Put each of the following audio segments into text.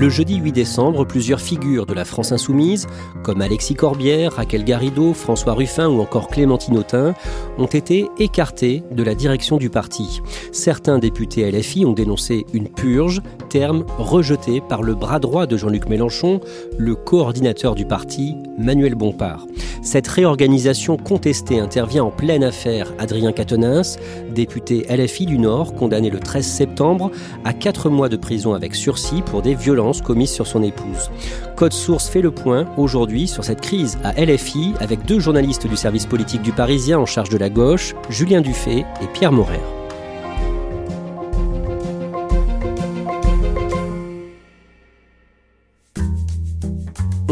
Le jeudi 8 décembre, plusieurs figures de la France insoumise, comme Alexis Corbière, Raquel Garrido, François Ruffin ou encore Clémentine Autain, ont été écartées de la direction du parti. Certains députés LFI ont dénoncé une purge, terme rejeté par le bras droit de Jean-Luc Mélenchon, le coordinateur du parti, Manuel Bompard. Cette réorganisation contestée intervient en pleine affaire Adrien Quatennens, député LFI du Nord, condamné le 13 septembre à 4 mois de prison avec sursis pour des violences commises sur son épouse. Code Source fait le point aujourd'hui sur cette crise à LFI avec deux journalistes du service politique du Parisien en charge de la gauche, Julien Dufay et Pierre Morer.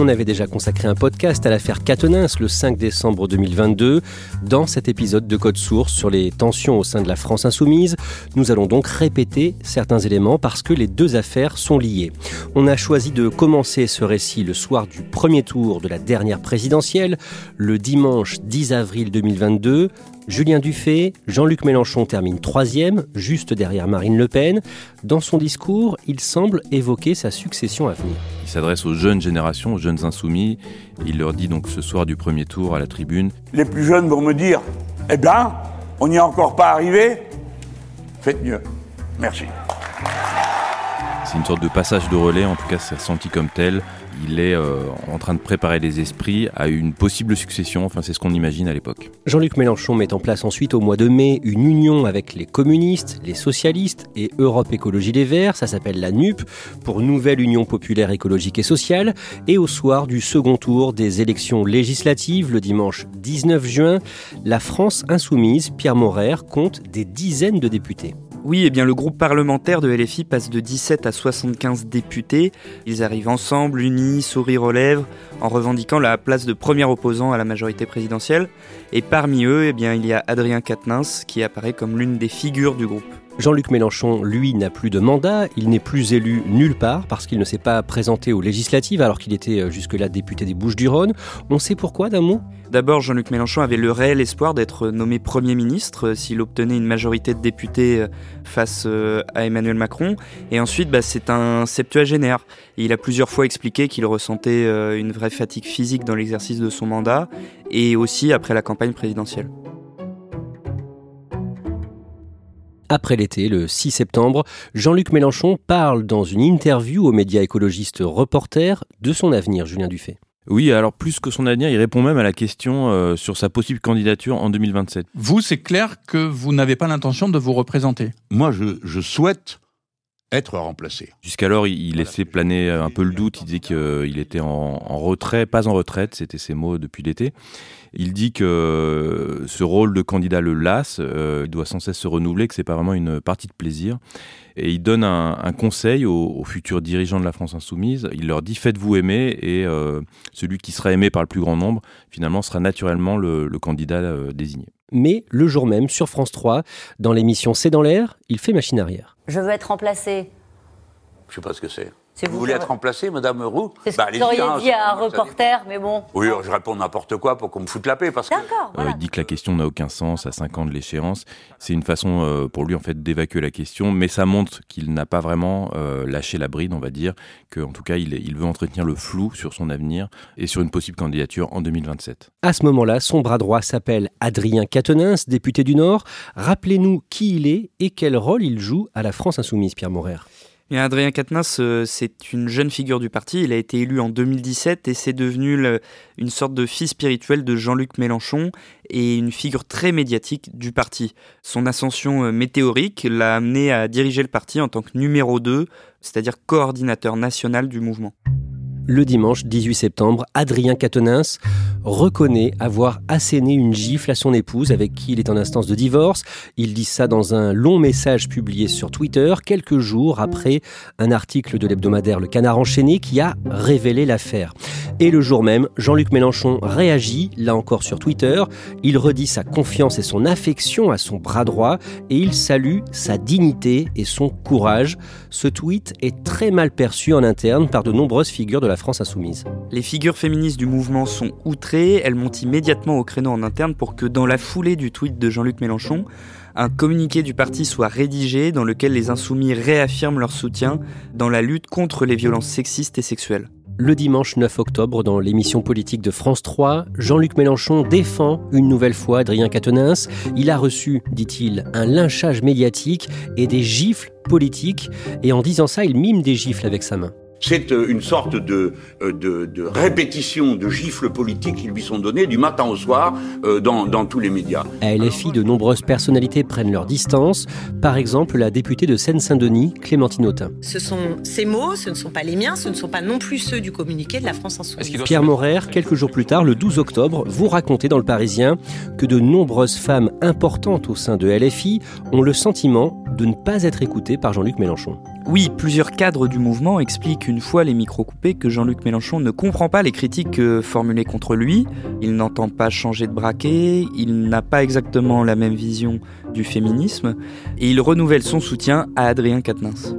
On avait déjà consacré un podcast à l'affaire Catenins le 5 décembre 2022. Dans cet épisode de Code Source sur les tensions au sein de la France insoumise, nous allons donc répéter certains éléments parce que les deux affaires sont liées. On a choisi de commencer ce récit le soir du premier tour de la dernière présidentielle, le dimanche 10 avril 2022. Julien Dufay, Jean-Luc Mélenchon termine troisième, juste derrière Marine Le Pen. Dans son discours, il semble évoquer sa succession à venir. Il s'adresse aux jeunes générations, aux jeunes insoumis. Il leur dit donc ce soir du premier tour à la tribune. Les plus jeunes vont me dire, eh bien, on n'y est encore pas arrivé. Faites mieux. Merci. C'est une sorte de passage de relais, en tout cas c'est ressenti comme tel. Il est euh, en train de préparer les esprits à une possible succession, enfin c'est ce qu'on imagine à l'époque. Jean-Luc Mélenchon met en place ensuite au mois de mai une union avec les communistes, les socialistes et Europe Écologie Les Verts, ça s'appelle la NUP, pour Nouvelle Union Populaire Écologique et Sociale. Et au soir du second tour des élections législatives, le dimanche 19 juin, la France insoumise, Pierre Morer, compte des dizaines de députés. Oui, eh bien le groupe parlementaire de LFI passe de 17 à 75 députés. Ils arrivent ensemble, unis, sourire aux lèvres, en revendiquant la place de premier opposant à la majorité présidentielle. Et parmi eux, eh bien, il y a Adrien Quatennens qui apparaît comme l'une des figures du groupe. Jean-Luc Mélenchon, lui, n'a plus de mandat, il n'est plus élu nulle part parce qu'il ne s'est pas présenté aux législatives alors qu'il était euh, jusque-là député des Bouches-du-Rhône. On sait pourquoi d'un mot? D'abord, Jean-Luc Mélenchon avait le réel espoir d'être nommé Premier ministre euh, s'il obtenait une majorité de députés euh, face à Emmanuel Macron. Et ensuite, bah, c'est un septuagénaire. il a plusieurs fois expliqué qu'il ressentait une vraie fatigue physique dans l'exercice de son mandat et aussi après la campagne présidentielle. Après l'été, le 6 septembre, Jean-Luc Mélenchon parle dans une interview aux médias écologistes Reporter de son avenir, Julien Dufay. Oui, alors plus que son avenir, il répond même à la question euh, sur sa possible candidature en 2027. Vous, c'est clair que vous n'avez pas l'intention de vous représenter Moi, je, je souhaite être remplacé. Jusqu'alors, il laissait planer un peu le doute. Il disait qu'il était en, retrait, pas en retraite, c'était ses mots depuis l'été. Il dit que ce rôle de candidat le lasse, euh, il doit sans cesse se renouveler, que c'est pas vraiment une partie de plaisir. Et il donne un, conseil aux, futurs dirigeants de la France insoumise. Il leur dit faites-vous aimer et euh, celui qui sera aimé par le plus grand nombre, finalement, sera naturellement le, candidat euh, désigné. Mais le jour même, sur France 3, dans l'émission C'est dans l'air, il fait machine arrière. Je veux être remplacé. Je sais pas ce que c'est. Vous vous voulez être remplacé, Madame Roux C'est ce Bah, que vous auriez hein, dit à un reporter, mais bon. Oui, je réponds n'importe quoi pour qu'on me foute la paix, parce que... D'accord, Euh, voilà. il dit que la question n'a aucun sens à 5 ans de l'échéance. C'est une façon euh, pour lui en fait d'évacuer la question, mais ça montre qu'il n'a pas vraiment euh, lâché la bride, on va dire, qu'en tout cas il, il veut entretenir le flou sur son avenir et sur une possible candidature en 2027. À ce moment-là, son bras droit s'appelle Adrien Quatennens, député du Nord. Rappelez-nous qui il est et quel rôle il joue à la France insoumise, Pierre Morer. Adrien Quatennens, euh, c'est une jeune figure du parti. Il a été élu en 2017 et c'est devenu une sorte de fils spirituel de Jean-Luc Mélenchon et une figure très médiatique du parti. Son ascension euh, météorique l'a amené à diriger le parti en tant que numéro 2, c'est-à-dire coordinateur national du mouvement. Le dimanche 18 septembre, Adrien Quatennens reconnaît avoir asséné une gifle à son épouse avec qui il est en instance de divorce. Il dit ça dans un long message publié sur Twitter quelques jours après un article de l'hebdomadaire Le Canard enchaîné qui a révélé l'affaire. Et le jour même, Jean-Luc Mélenchon réagit, là encore sur Twitter. Il redit sa confiance et son affection à son bras droit et il salue sa dignité et son courage. Ce tweet est très mal perçu en interne par de nombreuses figures de la France insoumise. Les figures féministes du mouvement sont outrées, elles montent immédiatement au créneau en interne pour que dans la foulée du tweet de Jean-Luc Mélenchon, un communiqué du parti soit rédigé dans lequel les insoumis réaffirment leur soutien dans la lutte contre les violences sexistes et sexuelles. Le dimanche 9 octobre, dans l'émission politique de France 3, Jean-Luc Mélenchon défend une nouvelle fois Adrien Quatennens. Il a reçu, dit-il, un lynchage médiatique et des gifles politiques. Et en disant ça, il mime des gifles avec sa main. C'est euh, une sorte de, euh, de, de répétition de gifles politiques qui lui sont données du matin au soir euh, dans, dans tous les médias. À LFI, de nombreuses personnalités prennent leur distance. Par exemple, la députée de Seine-Saint-Denis, Clémentine Autain. Ce sont ces mots, ce ne sont pas les miens, ce ne sont pas non plus ceux du communiqué de la France Insoumise. Pierre Morer, quelques jours plus tard, le 12 octobre, vous racontez dans Le Parisien que de nombreuses femmes importantes au sein de LFI ont le sentiment de ne pas être écoutées par Jean-Luc Mélenchon. Oui, plusieurs cadres du mouvement expliquent une fois les micros coupés que Jean-Luc Mélenchon ne comprend pas les critiques formulées contre lui, il n'entend pas changer de braquet, il n'a pas exactement la même vision du féminisme, et il renouvelle son soutien à Adrien Quatennens.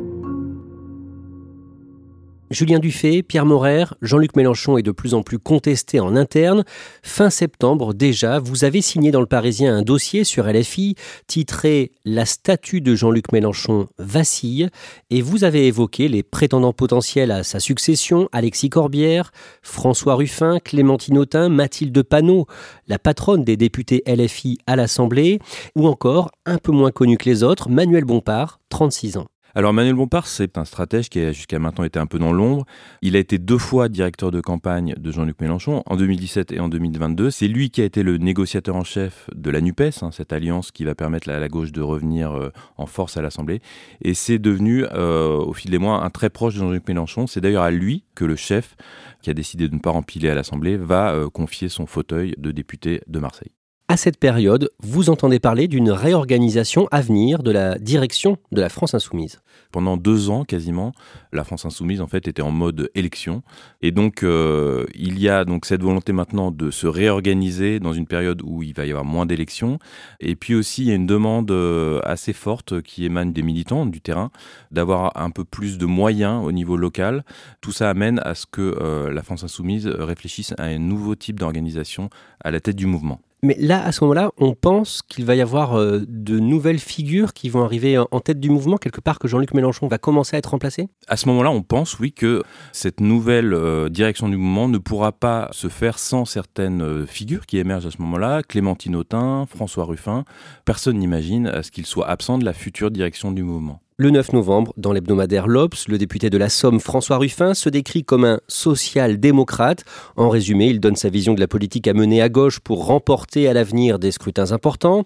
Julien Dufay, Pierre Morer, Jean-Luc Mélenchon est de plus en plus contesté en interne. Fin septembre déjà, vous avez signé dans le Parisien un dossier sur LFI titré La statue de Jean-Luc Mélenchon vacille et vous avez évoqué les prétendants potentiels à sa succession, Alexis Corbière, François Ruffin, Clémentine Autain, Mathilde Panot, la patronne des députés LFI à l'Assemblée, ou encore, un peu moins connu que les autres, Manuel Bompard, 36 ans. Alors Manuel Bompard, c'est un stratège qui a jusqu'à maintenant été un peu dans l'ombre. Il a été deux fois directeur de campagne de Jean-Luc Mélenchon, en 2017 et en 2022. C'est lui qui a été le négociateur en chef de la NUPES, hein, cette alliance qui va permettre à la gauche de revenir euh, en force à l'Assemblée. Et c'est devenu, euh, au fil des mois, un très proche de Jean-Luc Mélenchon. C'est d'ailleurs à lui que le chef, qui a décidé de ne pas empiler à l'Assemblée, va euh, confier son fauteuil de député de Marseille. À cette période, vous entendez parler d'une réorganisation à venir de la direction de la France insoumise. Pendant deux ans quasiment, la France insoumise en fait était en mode élection, et donc euh, il y a donc cette volonté maintenant de se réorganiser dans une période où il va y avoir moins d'élections, et puis aussi il y a une demande euh, assez forte qui émane des militants du terrain d'avoir un peu plus de moyens au niveau local. Tout ça amène à ce que euh, la France insoumise réfléchisse à un nouveau type d'organisation à la tête du mouvement. Mais là, à ce moment-là, on pense qu'il va y avoir euh, de nouvelles figures qui vont arriver en tête du mouvement, quelque part que Jean-Luc Mélenchon va commencer à être remplacé? À ce moment-là, on pense, oui, que cette nouvelle euh, direction du mouvement ne pourra pas se faire sans certaines euh, figures qui émergent à ce moment-là. Clémentine Autain, François Ruffin. Personne n'imagine à ce qu'ils soient absents de la future direction du mouvement. Le 9 novembre, dans l'hebdomadaire L'Obs, le député de la Somme, François Ruffin, se décrit comme un social-démocrate. En résumé, il donne sa vision de la politique à mener à gauche pour remporter à l'avenir des scrutins importants.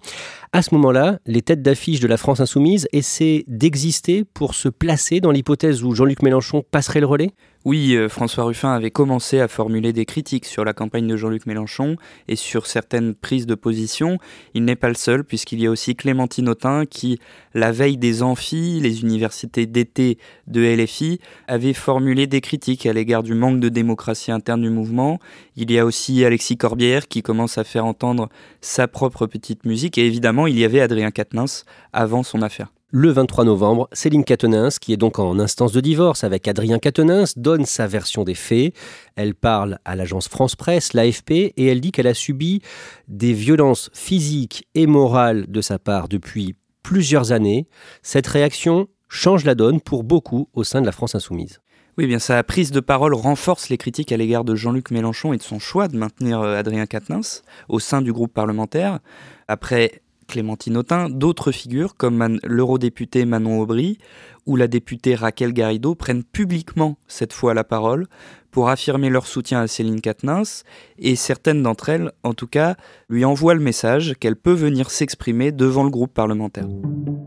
À ce moment-là, les têtes d'affiche de la France insoumise essaient d'exister pour se placer dans l'hypothèse où Jean-Luc Mélenchon passerait le relais? Oui, euh, François Ruffin avait commencé à formuler des critiques sur la campagne de Jean-Luc Mélenchon et sur certaines prises de position. Il n'est pas le seul, puisqu'il y a aussi Clémentine Autain qui, la veille des amphis, les universités d'été de LFI, avait formulé des critiques à l'égard du manque de démocratie interne du mouvement. Il y a aussi Alexis Corbière qui commence à faire entendre sa propre petite musique. Et évidemment, il y avait Adrien Quatennens avant son affaire. Le 23 novembre, Céline Catenins, qui est donc en instance de divorce avec Adrien Catenins, donne sa version des faits. Elle parle à l'agence France Presse, l'AFP, et elle dit qu'elle a subi des violences physiques et morales de sa part depuis plusieurs années. Cette réaction change la donne pour beaucoup au sein de la France insoumise. Oui, bien sa prise de parole renforce les critiques à l'égard de Jean-Luc Mélenchon et de son choix de maintenir euh, Adrien Quatennens au sein du groupe parlementaire. Après Clémentine Autain, d'autres figures comme l'eurodéputé Manon Aubry ou la députée Raquel Garrido prennent publiquement cette fois la parole pour affirmer leur soutien à Céline Quatennens et certaines d'entre elles, en tout cas, lui envoient le message qu'elle peut venir s'exprimer devant le groupe parlementaire.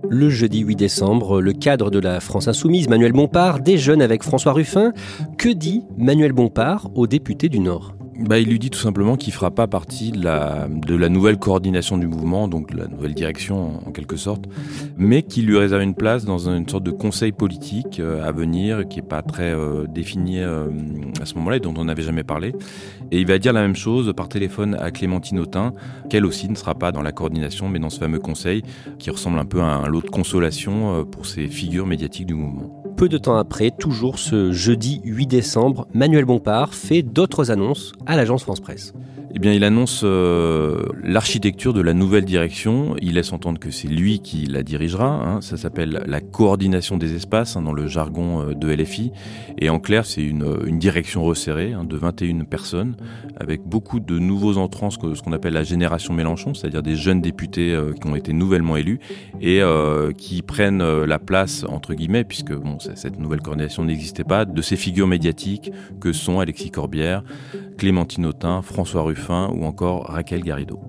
Le jeudi 8 décembre, le cadre de la France Insoumise, Manuel Bompard, déjeune avec François Ruffin. Que dit Manuel Bompard aux députés du Nord? Bah, il lui dit tout simplement qu'il fera pas partie de la, nouvelle coordination du mouvement, donc de la nouvelle direction en, quelque sorte, mais qu'il lui réserve une place dans une sorte de conseil politique euh, à venir qui est pas très euh, défini euh, à ce moment-là et dont on n'avait jamais parlé. Et il va dire la même chose par téléphone à Clémentine Autain, qu'elle aussi ne sera pas dans la coordination, mais dans ce fameux conseil qui ressemble un peu à un lot de consolation pour ces figures médiatiques du mouvement. Peu de temps après, toujours ce jeudi 8 décembre, Manuel Bompard fait d'autres annonces à l'agence France Presse. Eh bien, il annonce euh, l'architecture de la nouvelle direction. Il laisse entendre que c'est lui qui la dirigera. Hein. Ça s'appelle la coordination des espaces hein, dans le jargon euh, de LFI. Et en clair, c'est une, une, direction resserrée hein, de 21 personnes avec beaucoup de nouveaux entrants, ce qu'on appelle la génération Mélenchon, c'est-à-dire des jeunes députés euh, qui ont été nouvellement élus et qui prennent la place, entre guillemets, puisque cette nouvelle coordination n'existait pas, de ces figures médiatiques que sont Alexis Corbière, Clémentine Autain, François Ruffin ou encore Raquel Garrido.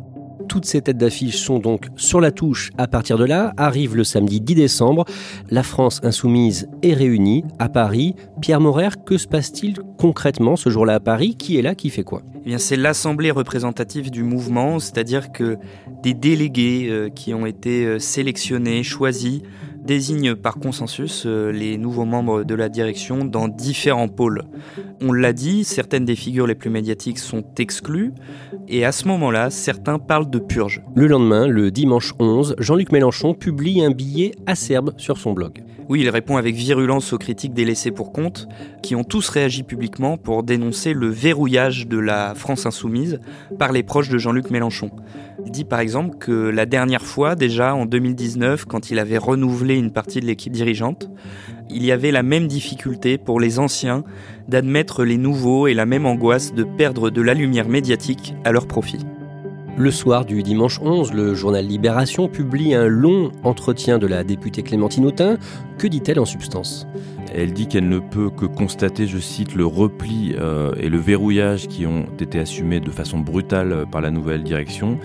Toutes ces têtes d'affiche sont donc sur la touche à partir de là. Arrive le samedi 10 décembre. La France insoumise est réunie à Paris. Pierre Morer, que se passe-t-il concrètement ce jour-là à Paris? Qui est là? Qui fait quoi? Eh bien, c'est l'assemblée représentative du mouvement, c'est-à-dire que des délégués euh, qui ont été euh, sélectionnés, choisis, désigne par consensus euh, les nouveaux membres de la direction dans différents pôles. On l'a dit, certaines des figures les plus médiatiques sont exclues, et à ce moment-là, certains parlent de purge. Le lendemain, le dimanche 11, Jean-Luc Mélenchon publie un billet acerbe sur son blog. Oui, il répond avec virulence aux critiques des laissés pour compte, qui ont tous réagi publiquement pour dénoncer le verrouillage de la France insoumise par les proches de Jean-Luc Mélenchon. Il dit par exemple que la dernière fois, déjà en 2019, quand il avait renouvelé une partie de l'équipe dirigeante, il y avait la même difficulté pour les anciens d'admettre les nouveaux et la même angoisse de perdre de la lumière médiatique à leur profit. Le soir du dimanche 11, le journal Libération publie un long entretien de la députée Clémentine Autain. Que dit-elle en substance? Elle dit qu'elle ne peut que constater, je cite, le repli euh, et le verrouillage qui ont été assumés de façon brutale euh, par la nouvelle direction.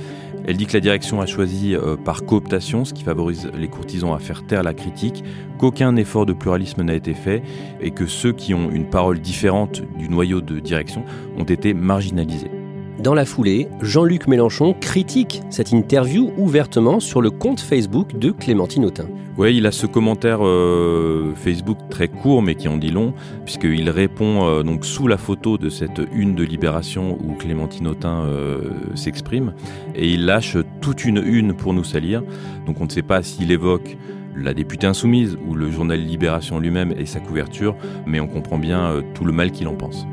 Elle dit que la direction a choisi euh, par cooptation, ce qui favorise les courtisans à faire taire la critique, qu'aucun effort de pluralisme n'a été fait et que ceux qui ont une parole différente du noyau de direction ont été marginalisés. Dans la foulée, Jean-Luc Mélenchon critique cette interview ouvertement sur le compte Facebook de Clémentine Autain. Oui, il a ce commentaire euh, Facebook très court mais qui en dit long, puisqu'il répond euh, donc sous la photo de cette une de Libération où Clémentine Autain euh, s'exprime, et il lâche toute une une pour nous salir. Donc on ne sait pas s'il évoque la députée insoumise ou le journal Libération lui-même et sa couverture, mais on comprend bien tout le mal qu'il en pense.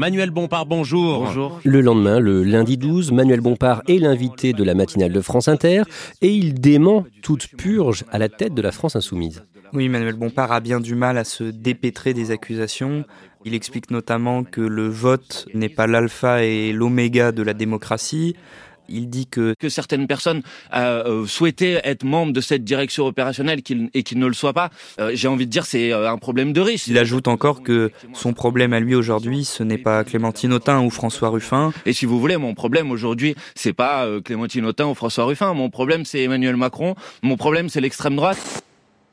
Manuel Bompard, bonjour. Bonjour. Le lendemain, le lundi 12, Manuel Bompard est l'invité de la matinale de France Inter et il dément toute purge à la tête de la France insoumise. Oui, Manuel Bompard a bien du mal à se dépêtrer des accusations. Il explique notamment que le vote n'est pas l'alpha et l'oméga de la démocratie, il dit que, que certaines personnes euh, euh, souhaitaient être membres de cette direction opérationnelle et qu'ils ne le soient pas. Euh, j'ai envie de dire c'est un problème de riche. Il ajoute encore que son problème à lui aujourd'hui, ce n'est pas Clémentine Autain ou François Ruffin. Et si vous voulez, mon problème aujourd'hui, c'est pas Clémentine Autain ou François Ruffin. Mon problème, c'est Emmanuel Macron. Mon problème, c'est l'extrême droite.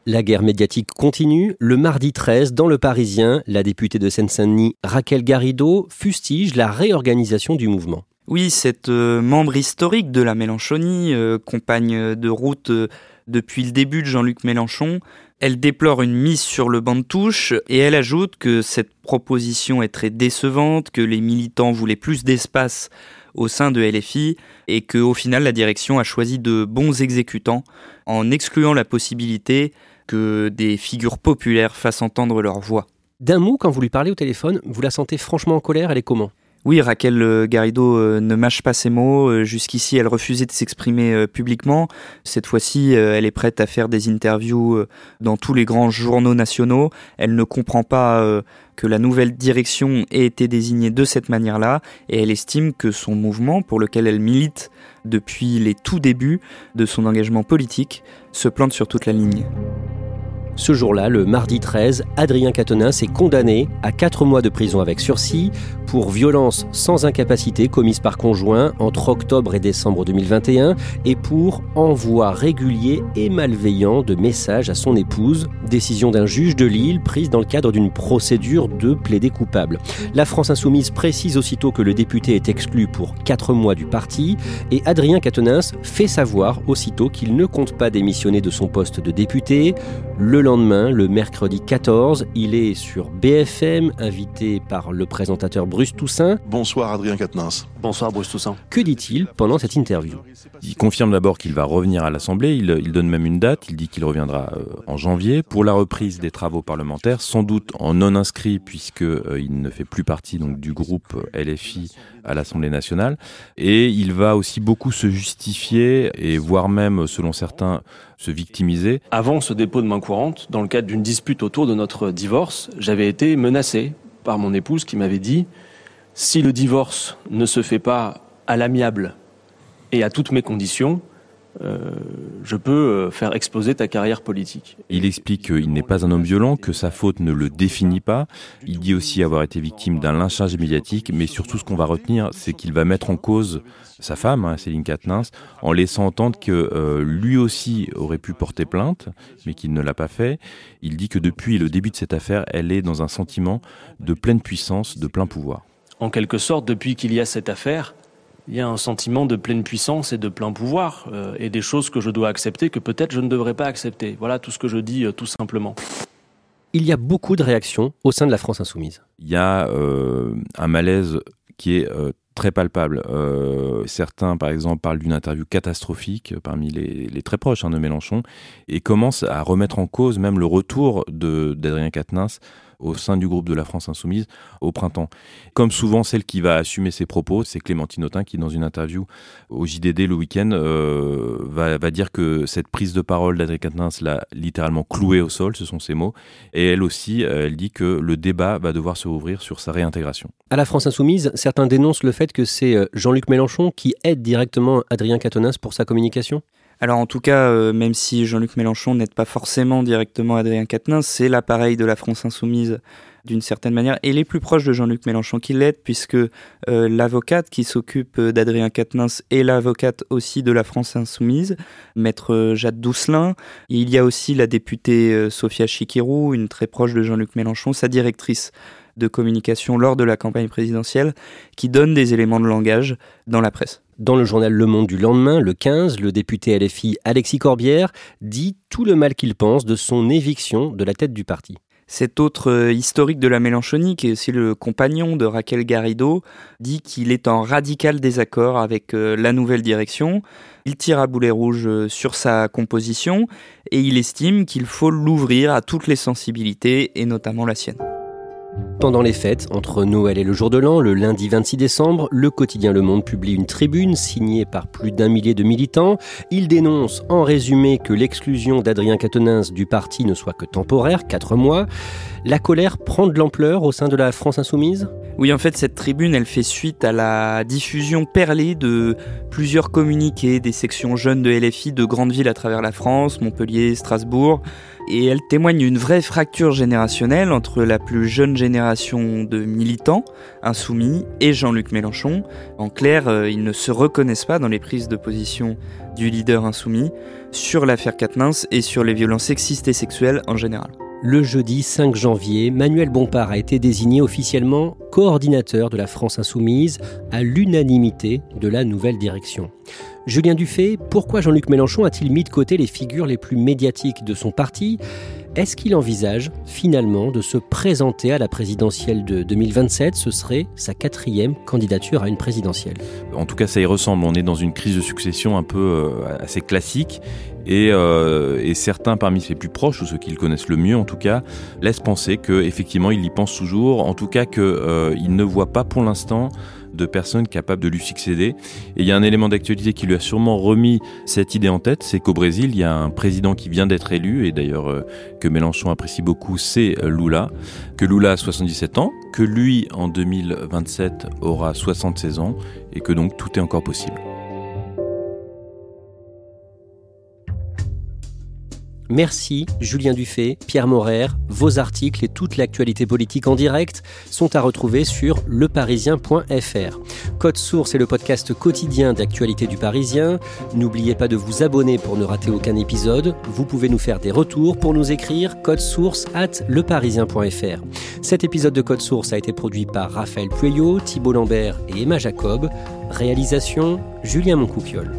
La guerre médiatique continue. Le mardi 13, dans Le Parisien, la députée de Seine-Saint-Denis, Raquel Garrido, fustige la réorganisation du mouvement. Oui, cette euh, membre historique de la Mélenchonie, euh, compagne de route euh, depuis le début de Jean-Luc Mélenchon, elle déplore une mise sur le banc de touche et elle ajoute que cette proposition est très décevante, que les militants voulaient plus d'espace au sein de LFI et que au final la direction a choisi de bons exécutants en excluant la possibilité que des figures populaires fassent entendre leur voix. D'un mot, quand vous lui parlez au téléphone, vous la sentez franchement en colère, elle est comment? Oui, Raquel euh, Garrido euh, ne mâche pas ses mots. Euh, jusqu'ici, elle refusait de s'exprimer publiquement. Cette fois-ci, elle est prête à faire des interviews dans tous les grands journaux nationaux. Elle ne comprend pas que la nouvelle direction ait été désignée de cette manière-là et elle estime que son mouvement, pour lequel elle milite depuis les tout débuts de son engagement politique, se plante sur toute la ligne. Ce jour-là, le mardi 13, Adrien Quatennens est condamné à 4 mois de prison avec sursis pour violence sans incapacité commise par conjoint entre octobre et décembre 2021 et pour envoi régulier et malveillant de messages à son épouse, décision d'un juge de Lille prise dans le cadre d'une procédure de plaider coupable. La France insoumise précise aussitôt que le député est exclu pour 4 mois du parti et Adrien Quatennens fait savoir aussitôt qu'il ne compte pas démissionner de son poste de député. Le lendemain, le mercredi 14, il est sur BFM, invité par le présentateur Bruce Toussaint. Bonsoir Adrien Quatennens. Bonsoir Bruce Toussaint. Que dit-il pendant cette interview? Il confirme d'abord qu'il va revenir à l'Assemblée, il, donne même une date, il dit qu'il reviendra euh, en janvier pour la reprise des travaux parlementaires, sans doute en non inscrit puisque euh, il ne fait plus partie donc du groupe euh, LFI à l'Assemblée nationale et il va aussi beaucoup se justifier et voire même selon certains Avant ce dépôt de main courante, dans le cadre d'une dispute autour de notre divorce, j'avais été menacé par mon épouse qui m'avait dit si le divorce ne se fait pas à l'amiable et à toutes mes conditions, euh, je peux euh, faire exploser ta carrière politique. Il explique qu'il n'est pas un homme violent, que sa faute ne le définit pas. Il dit aussi avoir été victime d'un lynchage médiatique, mais surtout ce qu'on va retenir, c'est qu'il va mettre en cause sa femme, hein, Céline Katnins, en laissant entendre que euh, lui aussi aurait pu porter plainte, mais qu'il ne l'a pas fait. Il dit que depuis le début de cette affaire, elle est dans un sentiment de pleine puissance, de plein pouvoir. En quelque sorte, depuis qu'il y a cette affaire, il y a un sentiment de pleine puissance et de plein pouvoir, euh, et des choses que je dois accepter que peut-être je ne devrais pas accepter. Voilà tout ce que je dis euh, tout simplement. Il y a beaucoup de réactions au sein de la France insoumise. Il y a euh, un malaise qui est très palpable. certains, par exemple, parlent d'une interview catastrophique parmi les, très proches hein, de Mélenchon et commencent à remettre en cause même le retour d'Adrien Quatennens au sein du groupe de la France Insoumise au printemps. Comme souvent, celle qui va assumer ses propos, c'est Clémentine Autain qui, dans une interview au JDD le week-end, euh, va, dire que cette prise de parole d'Adrien Quatennens l'a littéralement cloué au sol, ce sont ses mots. Et elle aussi, euh, elle dit que le débat va devoir se rouvrir sur sa réintégration. À la France Insoumise, certains dénoncent le fait que c'est euh, Jean-Luc Mélenchon qui aide directement Adrien Quatennens pour sa communication? Alors en tout cas, euh, même si Jean-Luc Mélenchon n'aide pas forcément directement Adrien Quatennens, c'est l'appareil de la France insoumise d'une certaine manière, et les plus proches de Jean-Luc Mélenchon qui l'aide, puisque euh, l'avocate qui s'occupe d'Adrien Quatennens est l'avocate aussi de la France insoumise, maître Jade Doucelin. Il y a aussi la députée euh, Sophia Chikirou, une très proche de Jean-Luc Mélenchon, sa directrice de communication lors de la campagne présidentielle, qui donne des éléments de langage dans la presse. Dans le journal Le Monde du lendemain, le 15, le député LFI Alexis Corbière dit tout le mal qu'il pense de son éviction de la tête du parti. Cet autre euh, historique de la Mélenchonie, qui est aussi le compagnon de Raquel Garrido, dit qu'il est en radical désaccord avec euh, la nouvelle direction. Il tire à boulet rouge euh, sur sa composition et il estime qu'il faut l'ouvrir à toutes les sensibilités et notamment la sienne. Pendant les fêtes, entre Noël et le jour de l'an, le lundi 26 décembre, le quotidien Le Monde publie une tribune signée par plus d'un millier de militants. Il dénonce en résumé que l'exclusion d'Adrien Quatennens du parti ne soit que temporaire, quatre mois. La colère prend de l'ampleur au sein de la France insoumise? Oui, en fait, cette tribune, elle fait suite à la diffusion perlée de plusieurs communiqués des sections jeunes de LFI de grandes villes à travers la France, Montpellier, Strasbourg et elle témoigne d'une vraie fracture générationnelle entre la plus jeune génération de militants insoumis et Jean-Luc Mélenchon. En clair, euh, ils ne se reconnaissent pas dans les prises de position du leader insoumis sur l'affaire Katnins et sur les violences sexistes et sexuelles en général. Le jeudi 5 janvier, Manuel Bompard a été désigné officiellement coordinateur de la France insoumise à l'unanimité de la nouvelle direction. Julien Dufay, pourquoi Jean-Luc Mélenchon a-t-il mis de côté les figures les plus médiatiques de son parti? Est-ce qu'il envisage finalement de se présenter à la présidentielle de 2027 Ce serait sa quatrième candidature à une présidentielle. En tout cas, ça y ressemble. On est dans une crise de succession un peu euh, assez classique. Et, euh, et, certains parmi ses plus proches, ou ceux qui le connaissent le mieux en tout cas, laissent penser qu'effectivement il y pense toujours, en tout cas qu'il euh, ne voit pas pour l'instant de personnes capables de lui succéder. Et il y a un élément d'actualité qui lui a sûrement remis cette idée en tête, c'est qu'au Brésil, il y a un président qui vient d'être élu, et d'ailleurs euh, que Mélenchon apprécie beaucoup, c'est euh, Lula, que Lula a 77 ans, que lui, en 2027, aura 76 ans, et que donc tout est encore possible. Merci Julien Dufay, Pierre Morer. Vos articles et toute l'actualité politique en direct sont à retrouver sur leparisien.fr. Code Source est le podcast quotidien d'actualité du Parisien. N'oubliez pas de vous abonner pour ne rater aucun épisode. Vous pouvez nous faire des retours pour nous écrire code source at leparisien.fr. Cet épisode de Code Source a été produit par Raphaël Pueyo, Thibault Lambert et Emma Jacob. Réalisation Julien Moncouquiole.